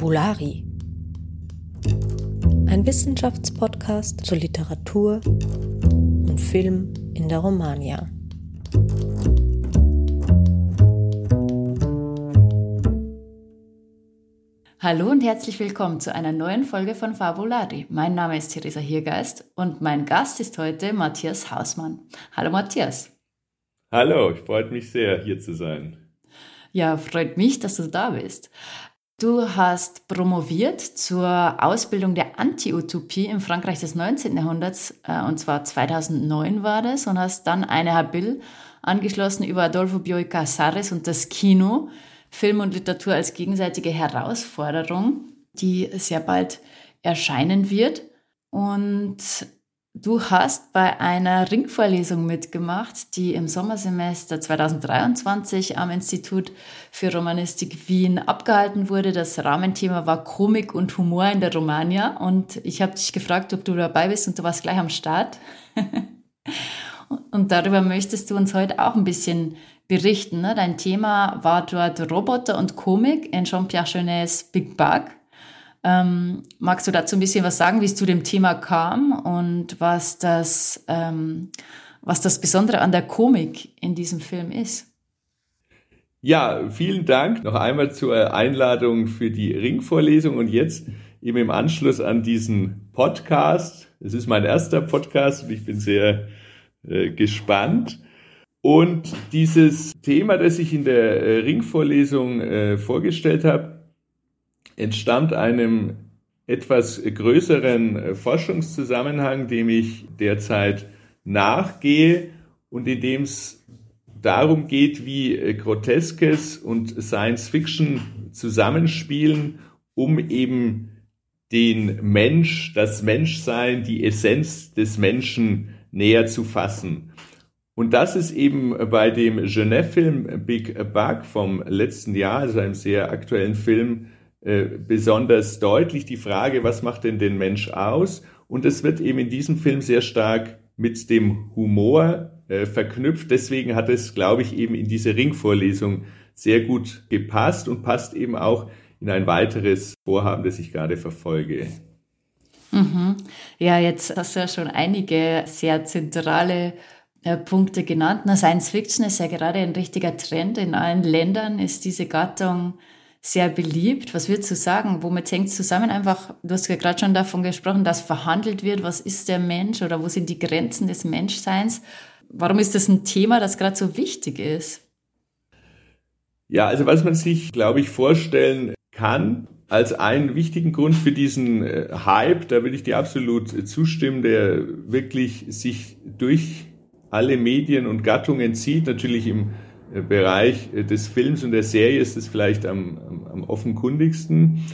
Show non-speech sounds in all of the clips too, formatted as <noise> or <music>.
Fabulari. Ein Wissenschaftspodcast zur Literatur und Film in der Romagna. Hallo und herzlich willkommen zu einer neuen Folge von Fabulari. Mein Name ist Theresa Hirgeist und mein Gast ist heute Matthias Hausmann. Hallo Matthias. Hallo, ich freut mich sehr, hier zu sein. Ja, freut mich, dass du da bist. Du hast promoviert zur Ausbildung der Anti-Utopie im Frankreich des 19. Jahrhunderts, äh, und zwar 2009 war das, und hast dann eine Habil angeschlossen über Adolfo Bioy Casares und das Kino, Film und Literatur als gegenseitige Herausforderung, die sehr bald erscheinen wird. Und Du hast bei einer Ringvorlesung mitgemacht, die im Sommersemester 2023 am Institut für Romanistik Wien abgehalten wurde. Das Rahmenthema war Komik und Humor in der Romagna und ich habe dich gefragt, ob du dabei bist und du warst gleich am Start. <laughs> und darüber möchtest du uns heute auch ein bisschen berichten. Ne? Dein Thema war dort Roboter und Komik in Jean-Pierre Genets Big Bug. Ähm, magst du dazu ein bisschen was sagen, wie es zu dem Thema kam und was das, ähm, was das Besondere an der Komik in diesem Film ist? Ja, vielen Dank noch einmal zur Einladung für die Ringvorlesung und jetzt eben im Anschluss an diesen Podcast. Es ist mein erster Podcast und ich bin sehr äh, gespannt. Und dieses Thema, das ich in der äh, Ringvorlesung äh, vorgestellt habe, entstammt einem etwas größeren äh, Forschungszusammenhang, dem ich derzeit nachgehe und in dem es darum geht, wie äh, Groteskes und Science Fiction zusammenspielen, um eben den Mensch, das Menschsein, die Essenz des Menschen näher zu fassen. Und das ist eben bei dem Genève-Film Big Bug vom letzten Jahr, also einem sehr aktuellen Film, äh, besonders deutlich die Frage, was macht denn den Mensch aus? Und es wird eben in diesem Film sehr stark mit dem Humor äh, verknüpft. Deswegen hat es, glaube ich, eben in diese Ringvorlesung sehr gut gepasst und passt eben auch in ein weiteres Vorhaben, das ich gerade verfolge. Mhm. Ja, jetzt hast du ja schon einige sehr zentrale äh, Punkte genannt. Na, Science Fiction ist ja gerade ein richtiger Trend. In allen Ländern ist diese Gattung sehr beliebt. Was würdest du sagen? Womit hängt es zusammen? Einfach, du hast ja gerade schon davon gesprochen, dass verhandelt wird, was ist der Mensch oder wo sind die Grenzen des Menschseins? Warum ist das ein Thema, das gerade so wichtig ist? Ja, also was man sich, glaube ich, vorstellen kann, als einen wichtigen Grund für diesen äh, Hype, da will ich dir absolut zustimmen, der wirklich sich durch alle Medien und Gattungen zieht, natürlich im Bereich des Films und der Serie ist es vielleicht am, am, am offenkundigsten.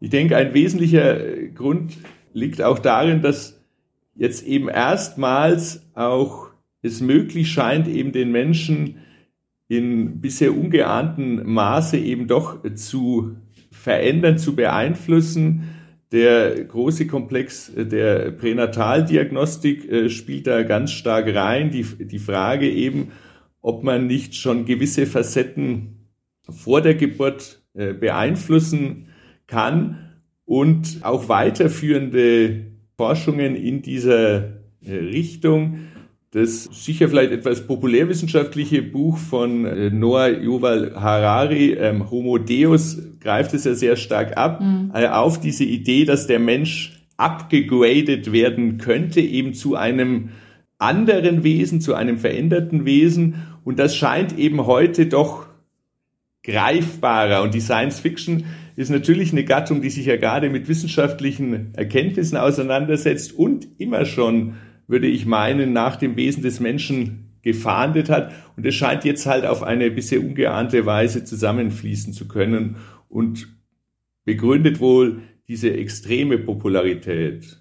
Ich denke, ein wesentlicher Grund liegt auch darin, dass jetzt eben erstmals auch es möglich scheint, eben den Menschen in bisher ungeahnten Maße eben doch zu verändern, zu beeinflussen. Der große Komplex der Pränataldiagnostik äh, spielt da ganz stark rein. Die, die Frage eben, ob man nicht schon gewisse Facetten vor der Geburt äh, beeinflussen kann und auch weiterführende Forschungen in dieser äh, Richtung. Das sicher vielleicht etwas populärwissenschaftliche Buch von äh, Noah Yuval Harari, ähm, Homo Deus, greift es ja sehr stark ab, mhm. auf diese Idee, dass der Mensch abgegradet werden könnte, eben zu einem anderen Wesen, zu einem veränderten Wesen. Und das scheint eben heute doch greifbarer. Und die Science Fiction ist natürlich eine Gattung, die sich ja gerade mit wissenschaftlichen Erkenntnissen auseinandersetzt und immer schon, würde ich meinen, nach dem Wesen des Menschen gefahndet hat. Und es scheint jetzt halt auf eine bisher ungeahnte Weise zusammenfließen zu können und begründet wohl diese extreme Popularität.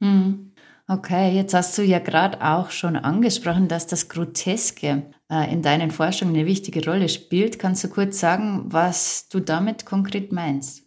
Hm. Okay, jetzt hast du ja gerade auch schon angesprochen, dass das Groteske äh, in deinen Forschungen eine wichtige Rolle spielt. Kannst du kurz sagen, was du damit konkret meinst?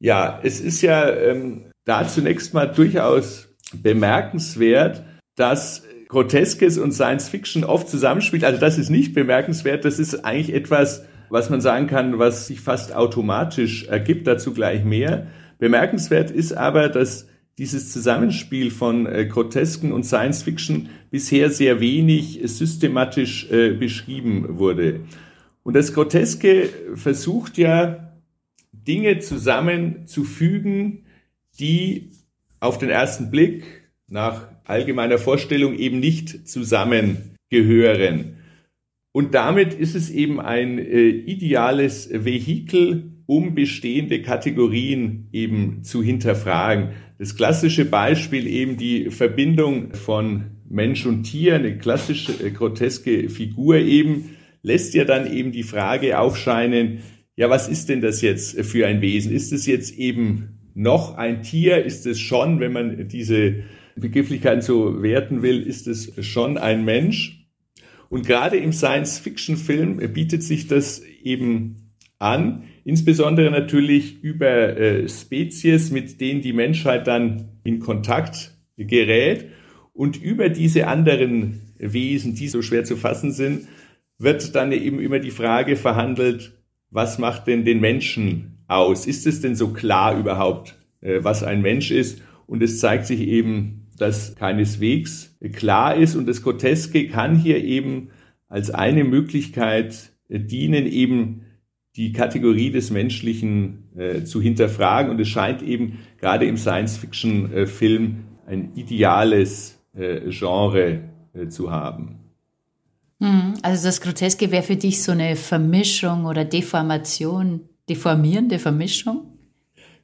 Ja, es ist ja ähm, da zunächst mal durchaus bemerkenswert, dass Groteskes und Science Fiction oft zusammenspielt. Also das ist nicht bemerkenswert, das ist eigentlich etwas, was man sagen kann, was sich fast automatisch ergibt, dazu gleich mehr. Bemerkenswert ist aber, dass dieses Zusammenspiel von äh, Grotesken und Science Fiction bisher sehr wenig systematisch äh, beschrieben wurde. Und das Groteske versucht ja, Dinge zusammenzufügen, die auf den ersten Blick nach allgemeiner Vorstellung eben nicht zusammengehören. Und damit ist es eben ein äh, ideales Vehikel, um bestehende Kategorien eben zu hinterfragen. Das klassische Beispiel eben die Verbindung von Mensch und Tier, eine klassische äh, groteske Figur eben, lässt ja dann eben die Frage aufscheinen, ja, was ist denn das jetzt für ein Wesen? Ist es jetzt eben noch ein Tier? Ist es schon, wenn man diese Begrifflichkeiten so werten will, ist es schon ein Mensch? Und gerade im Science-Fiction-Film bietet sich das eben an, insbesondere natürlich über äh, Spezies, mit denen die Menschheit dann in Kontakt gerät. Und über diese anderen Wesen, die so schwer zu fassen sind, wird dann eben immer die Frage verhandelt, was macht denn den Menschen aus? Ist es denn so klar überhaupt, äh, was ein Mensch ist? Und es zeigt sich eben, dass keineswegs klar ist. Und das Groteske kann hier eben als eine Möglichkeit dienen, eben die Kategorie des Menschlichen äh, zu hinterfragen. Und es scheint eben gerade im Science-Fiction-Film ein ideales äh, Genre äh, zu haben. Mhm. Also das Groteske wäre für dich so eine Vermischung oder Deformation, deformierende Vermischung?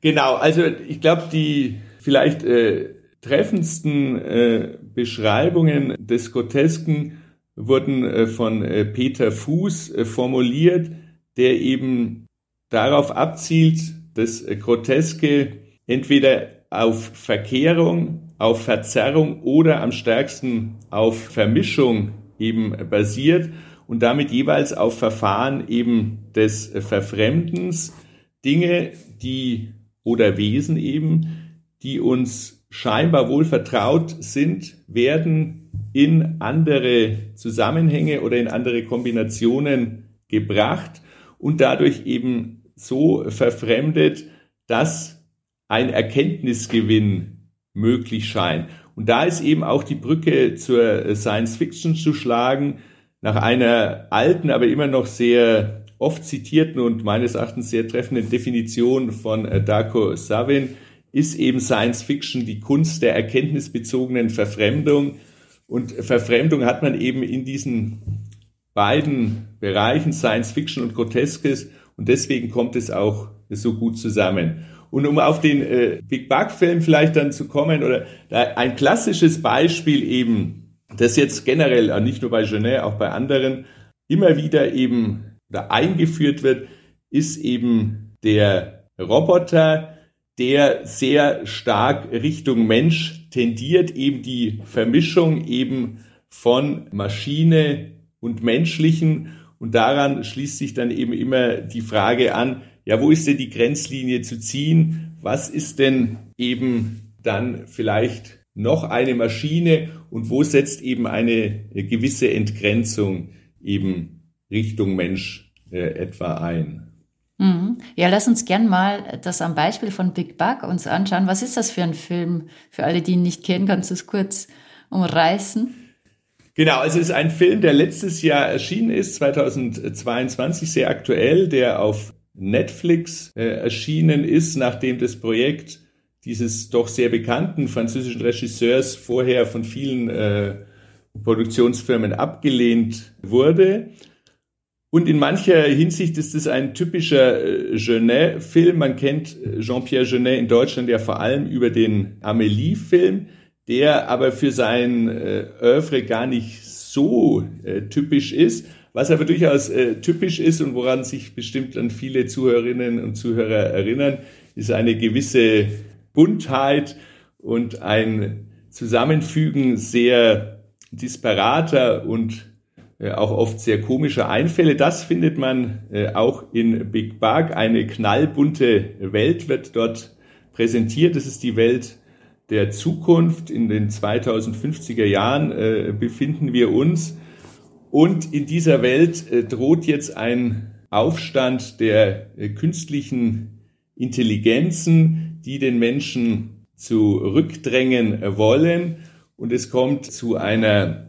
Genau, also ich glaube, die vielleicht äh, treffendsten äh, Beschreibungen des Grotesken wurden äh, von Peter Fuß formuliert, der eben darauf abzielt, dass äh, Groteske entweder auf Verkehrung, auf Verzerrung oder am stärksten auf Vermischung eben basiert und damit jeweils auf Verfahren eben des Verfremdens, Dinge, die oder Wesen eben, die uns scheinbar wohl vertraut sind, werden in andere Zusammenhänge oder in andere Kombinationen gebracht und dadurch eben so verfremdet, dass ein Erkenntnisgewinn möglich scheint. Und da ist eben auch die Brücke zur Science Fiction zu schlagen, nach einer alten, aber immer noch sehr oft zitierten und meines Erachtens sehr treffenden Definition von Darko Savin ist eben Science Fiction die Kunst der erkenntnisbezogenen Verfremdung. Und Verfremdung hat man eben in diesen beiden Bereichen Science Fiction und Groteskes und deswegen kommt es auch so gut zusammen. Und um auf den äh, Big Bug Film vielleicht dann zu kommen oder ein klassisches Beispiel eben, das jetzt generell äh, nicht nur bei Genet, auch bei anderen immer wieder eben da eingeführt wird, ist eben der Roboter, der sehr stark Richtung Mensch tendiert, eben die Vermischung eben von Maschine und Menschlichen. Und daran schließt sich dann eben immer die Frage an, ja, wo ist denn die Grenzlinie zu ziehen? Was ist denn eben dann vielleicht noch eine Maschine und wo setzt eben eine gewisse Entgrenzung eben Richtung Mensch äh, etwa ein? Mhm. Ja, lass uns gern mal das am Beispiel von Big Bug uns anschauen. Was ist das für ein Film? Für alle, die ihn nicht kennen, kannst du es kurz umreißen? Genau, also es ist ein Film, der letztes Jahr erschienen ist, 2022, sehr aktuell, der auf Netflix äh, erschienen ist, nachdem das Projekt dieses doch sehr bekannten französischen Regisseurs vorher von vielen äh, Produktionsfirmen abgelehnt wurde. Und in mancher Hinsicht ist es ein typischer äh, Genet-Film. Man kennt äh, Jean-Pierre Genet in Deutschland ja vor allem über den Amélie-Film, der aber für sein äh, Oeuvre gar nicht so äh, typisch ist. Was aber durchaus äh, typisch ist und woran sich bestimmt dann viele Zuhörerinnen und Zuhörer erinnern, ist eine gewisse Buntheit und ein Zusammenfügen sehr disparater und äh, auch oft sehr komischer Einfälle. Das findet man äh, auch in Big Bug. Eine knallbunte Welt wird dort präsentiert. Das ist die Welt der Zukunft. In den 2050er Jahren äh, befinden wir uns. Und in dieser Welt äh, droht jetzt ein Aufstand der äh, künstlichen Intelligenzen, die den Menschen zurückdrängen wollen. Und es kommt zu einer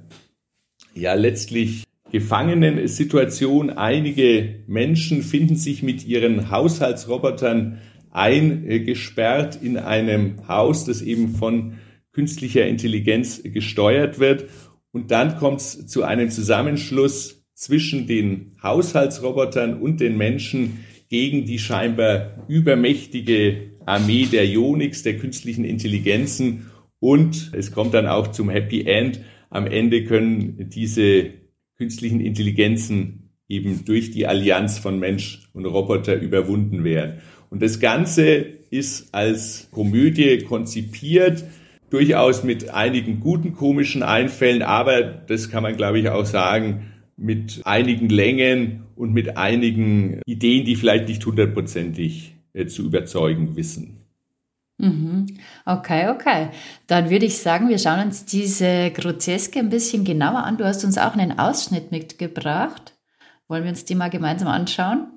ja letztlich gefangenen Situation. Einige Menschen finden sich mit ihren Haushaltsrobotern eingesperrt in einem Haus, das eben von künstlicher Intelligenz gesteuert wird. Und dann kommt es zu einem Zusammenschluss zwischen den Haushaltsrobotern und den Menschen gegen die scheinbar übermächtige Armee der Unix, der künstlichen Intelligenzen. Und es kommt dann auch zum Happy End. Am Ende können diese künstlichen Intelligenzen eben durch die Allianz von Mensch und Roboter überwunden werden. Und das Ganze ist als Komödie konzipiert durchaus mit einigen guten komischen Einfällen, aber das kann man, glaube ich, auch sagen, mit einigen Längen und mit einigen Ideen, die vielleicht nicht hundertprozentig äh, zu überzeugen wissen. Mhm. Okay, okay. Dann würde ich sagen, wir schauen uns diese Groteske ein bisschen genauer an. Du hast uns auch einen Ausschnitt mitgebracht. Wollen wir uns die mal gemeinsam anschauen?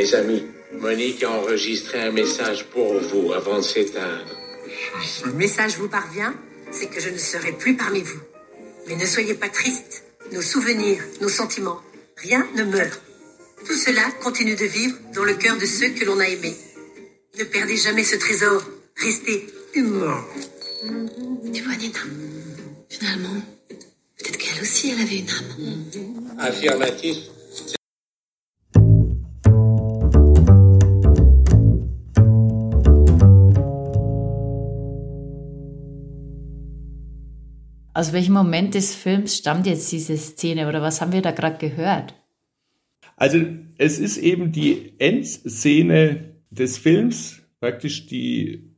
Mes amis, Monique a enregistré un message pour vous avant de s'éteindre. Le message vous parvient, c'est que je ne serai plus parmi vous. Mais ne soyez pas tristes. Nos souvenirs, nos sentiments, rien ne meurt. Tout cela continue de vivre dans le cœur de ceux que l'on a aimés. Ne perdez jamais ce trésor. Restez humain. Tu vois, Nina, finalement, peut-être qu'elle aussi, elle avait une âme. Affirmatif. Aus welchem Moment des Films stammt jetzt diese Szene oder was haben wir da gerade gehört? Also es ist eben die Endszene des Films, praktisch die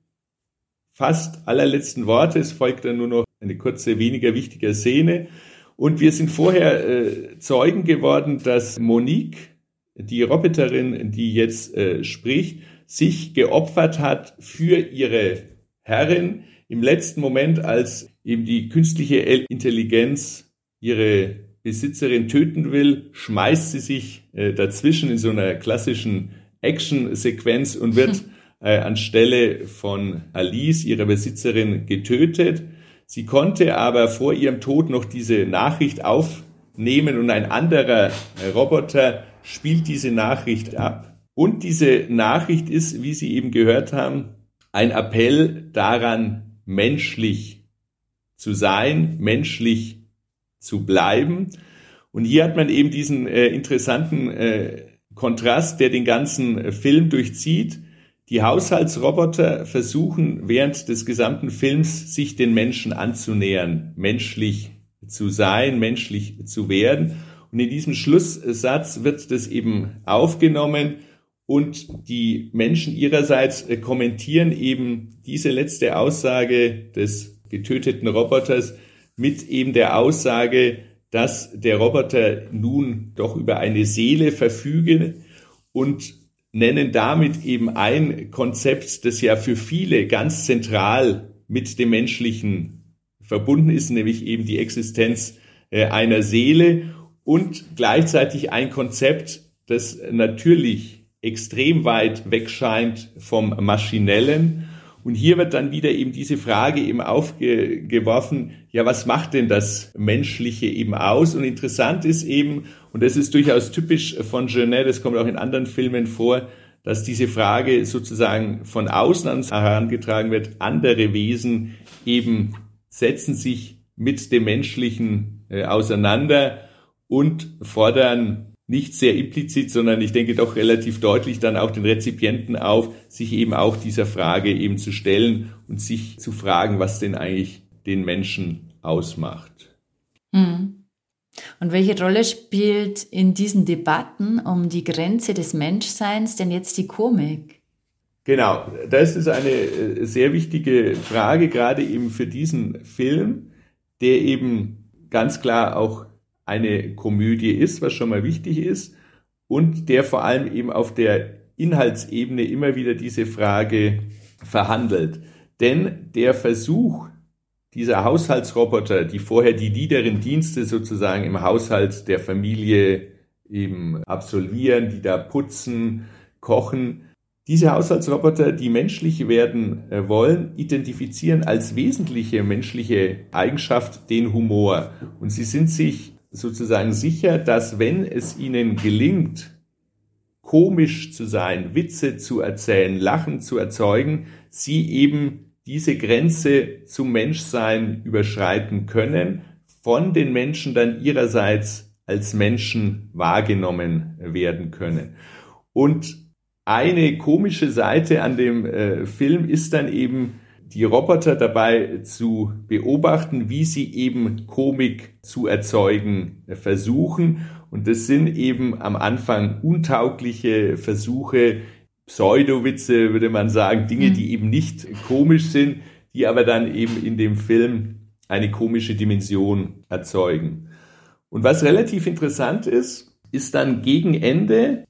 fast allerletzten Worte. Es folgt dann nur noch eine kurze, weniger wichtige Szene. Und wir sind vorher äh, Zeugen geworden, dass Monique, die Roboterin, die jetzt äh, spricht, sich geopfert hat für ihre Herrin im letzten Moment, als eben die künstliche Intelligenz ihre Besitzerin töten will, schmeißt sie sich äh, dazwischen in so einer klassischen Action-Sequenz und wird <laughs> äh, anstelle von Alice, ihrer Besitzerin, getötet. Sie konnte aber vor ihrem Tod noch diese Nachricht aufnehmen und ein anderer äh, Roboter spielt diese Nachricht ab. Und diese Nachricht ist, wie Sie eben gehört haben, ein Appell daran, menschlich zu sein, menschlich zu bleiben. Und hier hat man eben diesen äh, interessanten äh, Kontrast, der den ganzen äh, Film durchzieht. Die Haushaltsroboter versuchen während des gesamten Films sich den Menschen anzunähern, menschlich zu sein, menschlich zu werden. Und in diesem Schlusssatz wird das eben aufgenommen und die Menschen ihrerseits äh, kommentieren eben diese letzte Aussage des getöteten Roboters mit eben der Aussage, dass der Roboter nun doch über eine Seele verfüge und nennen damit eben ein Konzept, das ja für viele ganz zentral mit dem Menschlichen verbunden ist, nämlich eben die Existenz äh, einer Seele und gleichzeitig ein Konzept, das natürlich extrem weit weg scheint vom Maschinellen. Und hier wird dann wieder eben diese Frage eben aufgeworfen, ja, was macht denn das Menschliche eben aus? Und interessant ist eben, und das ist durchaus typisch von Genet, das kommt auch in anderen Filmen vor, dass diese Frage sozusagen von außen herangetragen wird. Andere Wesen eben setzen sich mit dem Menschlichen äh, auseinander und fordern nicht sehr implizit, sondern ich denke doch relativ deutlich dann auch den Rezipienten auf, sich eben auch dieser Frage eben zu stellen und sich zu fragen, was denn eigentlich den Menschen ausmacht. Mhm. Und welche Rolle spielt in diesen Debatten um die Grenze des Menschseins denn jetzt die Komik? Genau, das ist eine äh, sehr wichtige Frage, gerade eben für diesen Film, der eben ganz klar auch eine Komödie ist, was schon mal wichtig ist, und der vor allem eben auf der Inhaltsebene immer wieder diese Frage verhandelt. Denn der Versuch dieser Haushaltsroboter, die vorher die niederen Dienste sozusagen im Haushalt der Familie eben absolvieren, die da putzen, kochen, diese Haushaltsroboter, die menschlich werden äh, wollen, identifizieren als wesentliche menschliche Eigenschaft den Humor. Und sie sind sich sozusagen sicher, dass wenn es ihnen gelingt, komisch zu sein, Witze zu erzählen, Lachen zu erzeugen, sie eben diese Grenze zum Menschsein überschreiten können, von den Menschen dann ihrerseits als Menschen wahrgenommen werden können. Und eine komische Seite an dem äh, Film ist dann eben die Roboter dabei zu beobachten, wie sie eben Komik zu erzeugen äh, versuchen. Und das sind eben am Anfang untaugliche Versuche, Pseudowitze, würde man sagen, Dinge, mhm. die eben nicht komisch sind, die aber dann eben in dem Film eine komische Dimension erzeugen. Und was relativ interessant ist, ist dann gegen Ende,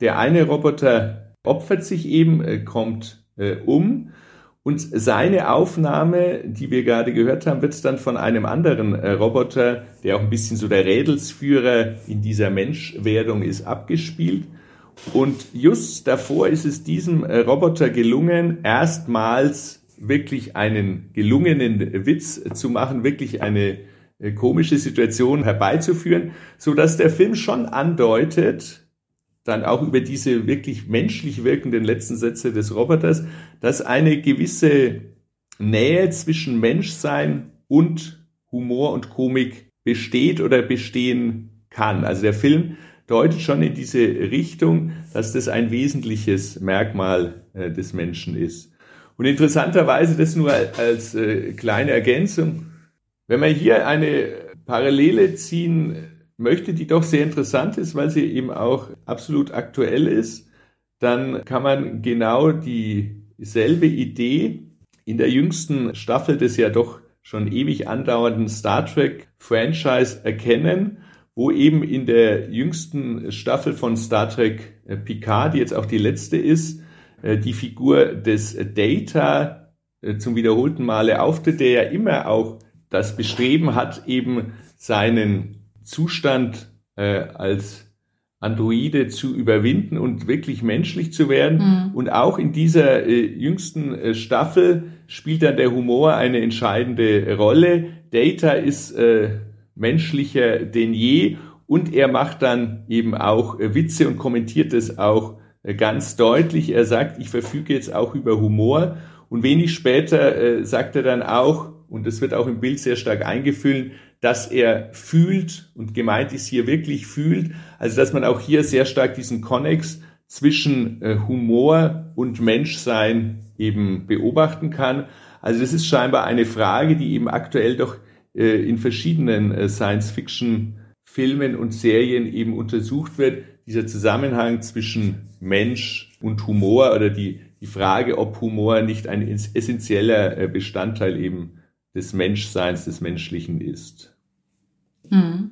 der eine Roboter opfert sich eben, äh, kommt äh, um und seine Aufnahme, die wir gerade gehört haben, wird dann von einem anderen äh, Roboter, der auch ein bisschen so der Rädelsführer in dieser Menschwerdung ist, abgespielt. Und just davor ist es diesem äh, Roboter gelungen, erstmals wirklich einen gelungenen Witz zu machen, wirklich eine äh, komische Situation herbeizuführen, so dass der Film schon andeutet, dann auch über diese wirklich menschlich wirkenden letzten Sätze des Roboters, dass eine gewisse Nähe zwischen Menschsein und Humor und Komik besteht oder bestehen kann. Also der Film deutet schon in diese Richtung, dass das ein wesentliches Merkmal äh, des Menschen ist. Und interessanterweise, das nur als äh, kleine Ergänzung, wenn wir hier eine Parallele ziehen möchte, die doch sehr interessant ist, weil sie eben auch absolut aktuell ist, dann kann man genau dieselbe Idee in der jüngsten Staffel des ja doch schon ewig andauernden Star Trek Franchise erkennen, wo eben in der jüngsten Staffel von Star Trek äh, Picard, die jetzt auch die letzte ist, äh, die Figur des Data äh, zum wiederholten Male auftritt, der ja immer auch das Bestreben hat, eben seinen Zustand äh, als Androide zu überwinden und wirklich menschlich zu werden. Mhm. Und auch in dieser äh, jüngsten äh, Staffel spielt dann der Humor eine entscheidende Rolle. Data ist äh, menschlicher denn je und er macht dann eben auch äh, Witze und kommentiert es auch äh, ganz deutlich. Er sagt, ich verfüge jetzt auch über Humor. Und wenig später äh, sagt er dann auch, und das wird auch im Bild sehr stark eingefüllt, dass er fühlt und gemeint ist hier wirklich fühlt. Also dass man auch hier sehr stark diesen Konnex zwischen äh, Humor und Menschsein eben beobachten kann. Also das ist scheinbar eine Frage, die eben aktuell doch äh, in verschiedenen äh, Science-Fiction-Filmen und Serien eben untersucht wird. Dieser Zusammenhang zwischen Mensch und Humor oder die, die Frage, ob Humor nicht ein essentieller äh, Bestandteil eben des Menschseins, des Menschlichen ist. Mhm.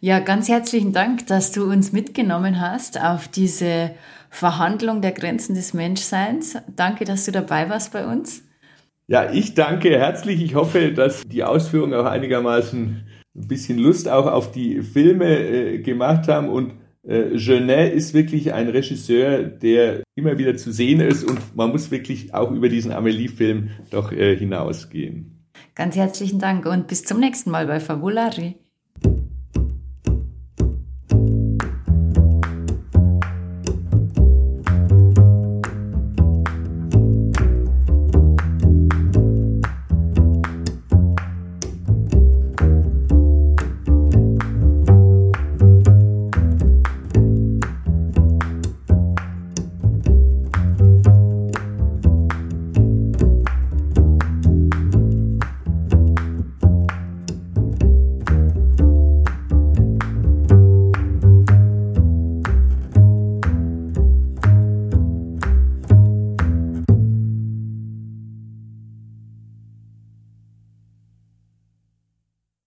Ja, ganz herzlichen Dank, dass du uns mitgenommen hast auf diese Verhandlung der Grenzen des Menschseins. Danke, dass du dabei warst bei uns. Ja, ich danke herzlich. Ich hoffe, dass die Ausführungen auch einigermaßen ein bisschen Lust auch auf die Filme äh, gemacht haben und äh, Genet ist wirklich ein Regisseur, der immer wieder zu sehen ist und man muss wirklich auch über diesen Amelie-Film doch äh, hinausgehen. Ganz herzlichen Dank und bis zum nächsten Mal bei Fabulari.